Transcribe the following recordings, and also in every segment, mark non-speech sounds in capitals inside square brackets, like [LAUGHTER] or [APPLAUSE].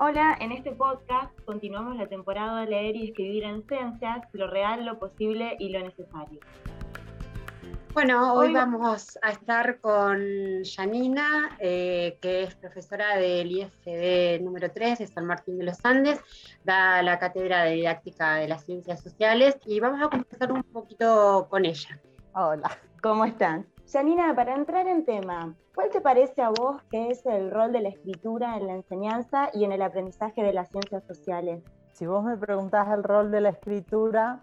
Hola, en este podcast continuamos la temporada de leer y escribir en ciencias, lo real, lo posible y lo necesario. Bueno, hoy, vamos a estar con Janina, eh, que es profesora del IFD número 3 de San Martín de los Andes, da la cátedra de didáctica de las ciencias sociales y vamos a conversar un poquito con ella. Hola, ¿cómo están? Janina, para entrar en tema, ¿cuál te parece a vos que es el rol de la escritura en la enseñanza y en el aprendizaje de las ciencias sociales? Si vos me preguntás el rol de la escritura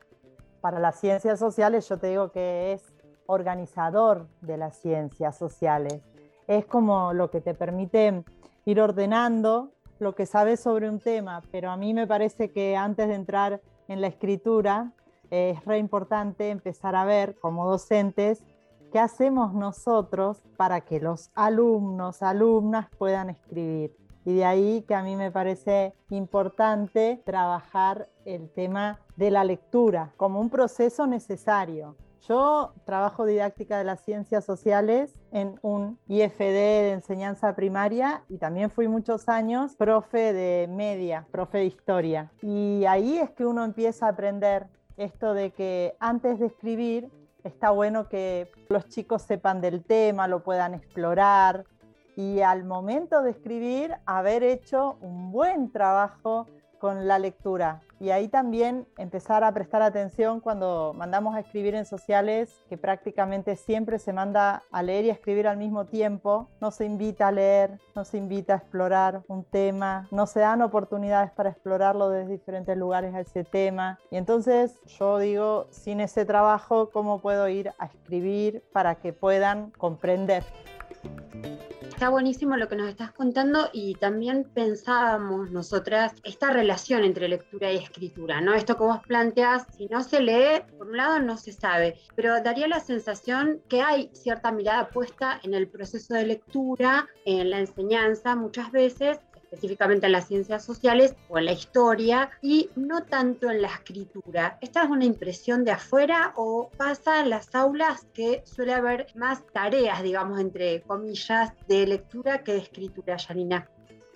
para las ciencias sociales, yo te digo que es organizador de las ciencias sociales. Es como lo que te permite ir ordenando lo que sabes sobre un tema, pero a mí me parece que antes de entrar en la escritura es re importante empezar a ver como docentes ¿Qué hacemos nosotros para que los alumnos, alumnas puedan escribir? Y de ahí que a mí me parece importante trabajar el tema de la lectura como un proceso necesario. Yo trabajo didáctica de las ciencias sociales en un IFD de enseñanza primaria y también fui muchos años profe de media, profe de historia. Y ahí es que uno empieza a aprender esto de que antes de escribir está bueno que los chicos sepan del tema, lo puedan explorar y al momento de escribir haber hecho un buen trabajo con la lectura. Y ahí también empezar a prestar atención cuando mandamos a escribir en sociales, que prácticamente siempre se manda a leer y a escribir al mismo tiempo. No se invita a leer, no se invita a explorar un tema, no se dan oportunidades para explorarlo desde diferentes lugares a ese tema. Y entonces yo digo, sin ese trabajo, ¿cómo puedo ir a escribir para que puedan comprender? Está buenísimo lo que nos estás contando y también pensábamos nosotras esta relación entre lectura y escritura, ¿no? Esto que vos planteas, si no se lee, por un lado no se sabe, pero daría la sensación que hay cierta mirada puesta en el proceso de lectura, en la enseñanza muchas veces, específicamente en las ciencias sociales o en la historia y no tanto en la escritura. ¿Esta es una impresión de afuera o pasa en las aulas que suele haber más tareas, digamos, entre comillas, de lectura que de escritura, Janina?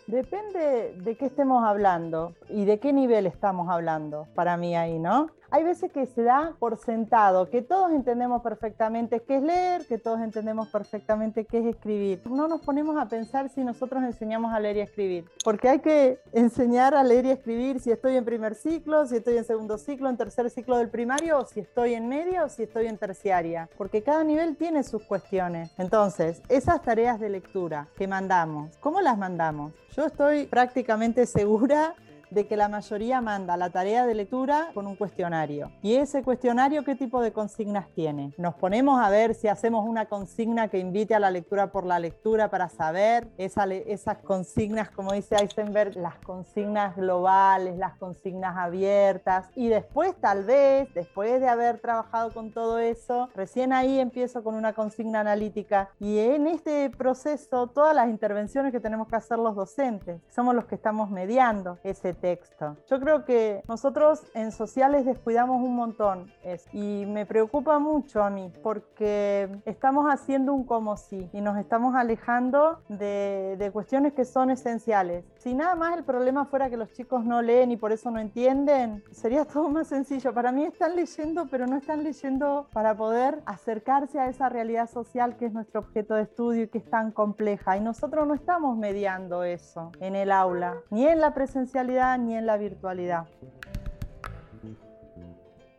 Depende de qué estemos hablando y de qué nivel estamos hablando, para mí ahí, ¿no? Hay veces que se da por sentado, que todos entendemos perfectamente qué es leer, que todos entendemos perfectamente qué es escribir. No nos ponemos a pensar si nosotros enseñamos a leer y a escribir, porque hay que enseñar a leer y a escribir si estoy en primer ciclo, si estoy en segundo ciclo, en tercer ciclo del primario, o si estoy en media o si estoy en terciaria, porque cada nivel tiene sus cuestiones. Entonces, esas tareas de lectura que mandamos, ¿cómo las mandamos? Yo estoy prácticamente segura de que la mayoría manda la tarea de lectura con un cuestionario. ¿Y ese cuestionario qué tipo de consignas tiene? Nos ponemos a ver si hacemos una consigna que invite a la lectura por la lectura para saber esas consignas, como dice Eisenberg, las consignas globales, las consignas abiertas. Y después tal vez, después de haber trabajado con todo eso, recién ahí empiezo con una consigna analítica. Y en este proceso, todas las intervenciones que tenemos que hacer los docentes, somos los que estamos mediando ese texto. Yo creo que nosotros en sociales descuidamos un montón y me preocupa mucho a mí porque estamos haciendo un como si y nos estamos alejando de, de cuestiones que son esenciales. Si nada más el problema fuera que los chicos no leen y por eso no entienden, sería todo más sencillo. Para mí están leyendo, pero no están leyendo para poder acercarse a esa realidad social que es nuestro objeto de estudio y que es tan compleja. Y nosotros no estamos mediando eso en el aula, ni en la presencialidad ni en la virtualidad.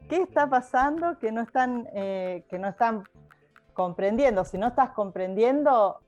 ¿Qué está pasando que no están, eh, que no están comprendiendo? Si no estás comprendiendo,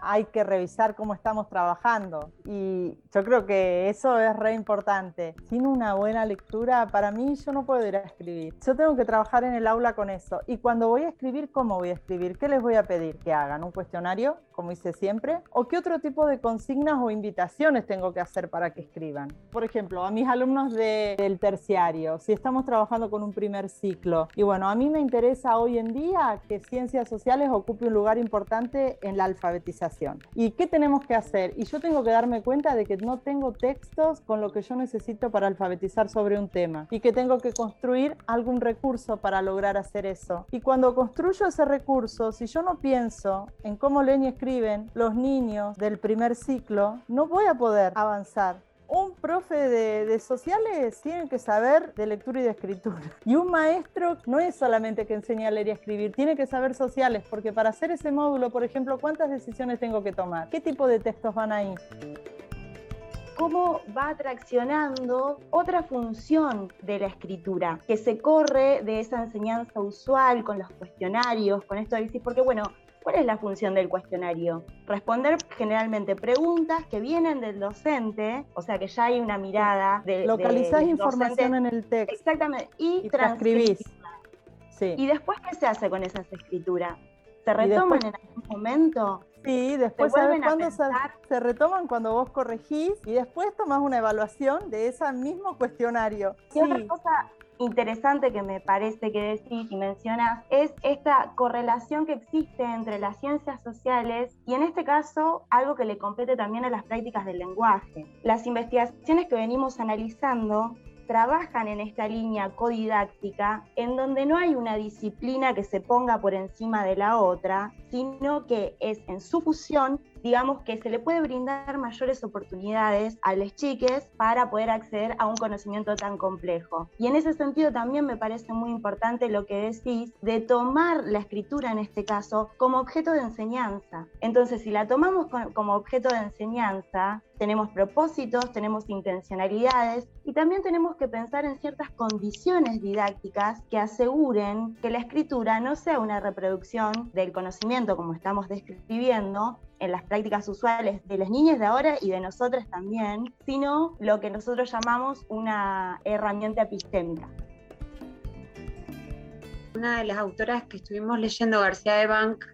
hay que revisar cómo estamos trabajando. Y yo creo que eso es re importante. Sin una buena lectura, para mí yo no puedo ir a escribir. Yo tengo que trabajar en el aula con eso. Y cuando voy a escribir, ¿cómo voy a escribir? ¿Qué les voy a pedir? ¿Que hagan un cuestionario, como hice siempre? ¿O qué otro tipo de consignas o invitaciones tengo que hacer para que escriban? Por ejemplo, a mis alumnos del terciario, si estamos trabajando con un primer ciclo. Y bueno, a mí me interesa hoy en día que ciencias sociales ocupe un lugar importante en la alfabetización ¿Y qué tenemos que hacer? Y yo tengo que darme cuenta de que no tengo textos con lo que yo necesito para alfabetizar sobre un tema y que tengo que construir algún recurso para lograr hacer eso. Y cuando construyo ese recurso, si yo no pienso en cómo leen y escriben los niños del primer ciclo, no voy a poder avanzar un profe de, sociales tienen que saber de lectura y de escritura. [LAUGHS] Y un maestro no es solamente que enseña a leer y escribir, tiene que saber sociales, porque para hacer ese módulo, por ejemplo, ¿cuántas decisiones tengo que tomar? ¿Qué tipo de textos van ahí? Cómo va traccionando otra función de la escritura, que se corre de esa enseñanza usual con los cuestionarios, con esto de decir, porque bueno, ¿cuál es la función del cuestionario? Responder generalmente preguntas que vienen del docente, o sea que ya hay una mirada de... Localizás información en el texto. Exactamente, y, y transcribís. Sí. ¿Y después qué se hace con esas escrituras? ¿Se retoman en algún momento? Sí, después ¿sabes cuándo se, se, retoman cuando vos corregís y después tomas una evaluación de ese mismo cuestionario. Y otra cosa interesante que me parece que decís y mencionas es esta correlación que existe entre las ciencias sociales y en este caso algo que le compete también a las prácticas del lenguaje. Las investigaciones que venimos analizando trabajan en esta línea codidáctica en donde no hay una disciplina que se ponga por encima de la otra, sino que es en su fusión digamos que se le puede brindar mayores oportunidades a los chiques para poder acceder a un conocimiento tan complejo. Y en ese sentido también me parece muy importante lo que decís de tomar la escritura en este caso como objeto de enseñanza. Entonces, si la tomamos como objeto de enseñanza, tenemos propósitos, tenemos intencionalidades y también tenemos que pensar en ciertas condiciones didácticas que aseguren que la escritura no sea una reproducción del conocimiento como estamos describiendo, en las prácticas usuales de las niñas de ahora y de nosotras también, sino lo que nosotros llamamos una herramienta epistémica. Una de las autoras que estuvimos leyendo, García de Bank,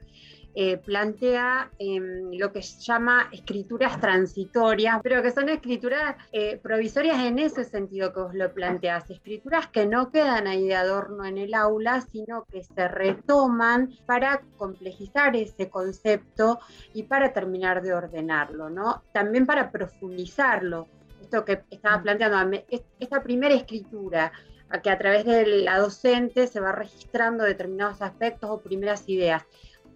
eh, plantea em, lo que se llama escrituras transitorias, pero que son escrituras eh, provisorias en ese sentido que vos lo planteás, escrituras que no quedan ahí de adorno en el aula, sino que se retoman para complejizar ese concepto y para terminar de ordenarlo, ¿no? También para profundizarlo. Esto que estaba mm. planteando, esta primera escritura, que a través de la docente se va registrando determinados aspectos o primeras ideas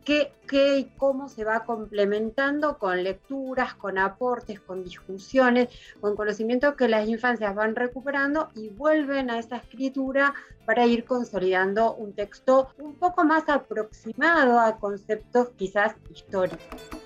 qué, y cómo se va complementando con lecturas, con aportes, con discusiones, con conocimientos que las infancias van recuperando y vuelven a esa escritura para ir consolidando un texto un poco más aproximado a conceptos quizás históricos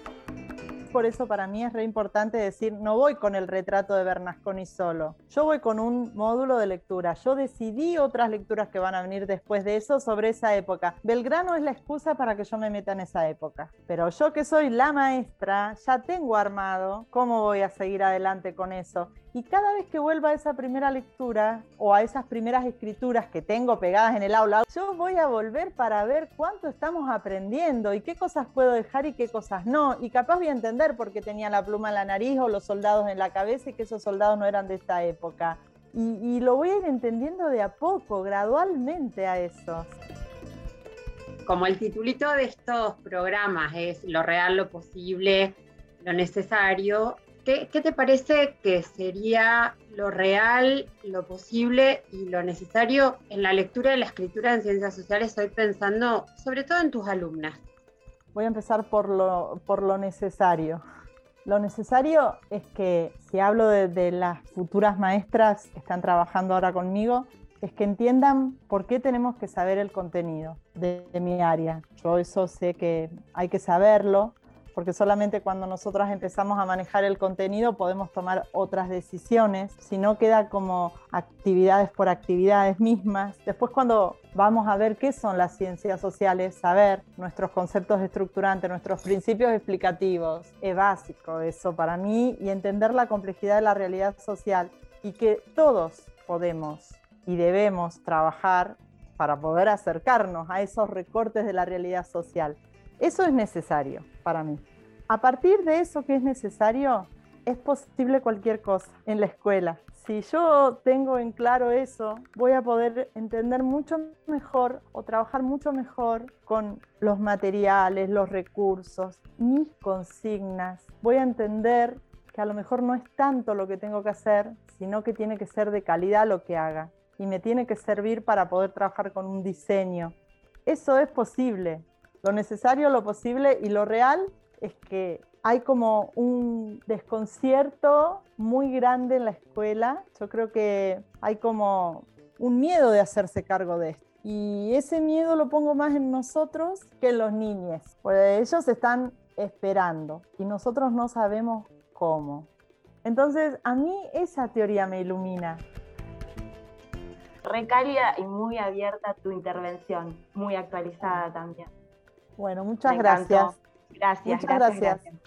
por eso para mí es re importante decir, no voy con el retrato de Bernasconi solo, yo voy con un módulo de lectura, yo decidí otras lecturas que van a venir después de eso sobre esa época. Belgrano es la excusa para que yo me meta en esa época, pero yo que soy la maestra, ya tengo armado cómo voy a seguir adelante con eso. Y cada vez que vuelva a esa primera lectura o a esas primeras escrituras que tengo pegadas en el aula, yo voy a volver para ver cuánto estamos aprendiendo y qué cosas puedo dejar y qué cosas no. Y capaz voy a entender por qué tenía la pluma en la nariz o los soldados en la cabeza y que esos soldados no eran de esta época. Y, lo voy a ir entendiendo de a poco, gradualmente a eso. Como el titulito de estos programas es lo real, lo posible, lo necesario, ¿Qué, te parece que sería lo real, lo posible y lo necesario en la lectura y la escritura en ciencias sociales? Estoy pensando sobre todo en tus alumnas. Voy a empezar por lo, por lo necesario. Lo necesario es que, si hablo de, las futuras maestras que están trabajando ahora conmigo, es que entiendan por qué tenemos que saber el contenido de mi área. Yo eso sé que hay que saberlo, porque solamente cuando nosotras empezamos a manejar el contenido podemos tomar otras decisiones, si no queda como actividades por actividades mismas. Después cuando vamos a ver qué son las ciencias sociales, saber nuestros conceptos estructurantes, nuestros principios explicativos, es básico eso para mí y entender la complejidad de la realidad social y que todos podemos y debemos trabajar para poder acercarnos a esos recortes de la realidad social. Eso es necesario para mí. A partir de eso que es necesario, es posible cualquier cosa en la escuela. Si yo tengo en claro eso, voy a poder entender mucho mejor o trabajar mucho mejor con los materiales, los recursos, mis consignas. Voy a entender que a lo mejor no es tanto lo que tengo que hacer, sino que tiene que ser de calidad lo que haga y me tiene que servir para poder trabajar con un diseño. Eso es posible lo necesario, lo posible y lo real es que hay como un desconcierto muy grande en la escuela. Yo creo que hay como un miedo de hacerse cargo de esto. Y ese miedo lo pongo más en nosotros que en los niños, porque ellos están esperando y nosotros no sabemos cómo. Entonces, a mí esa teoría me ilumina. Recálida y muy abierta tu intervención, muy actualizada también. Bueno, muchas gracias. Gracias, muchas gracias.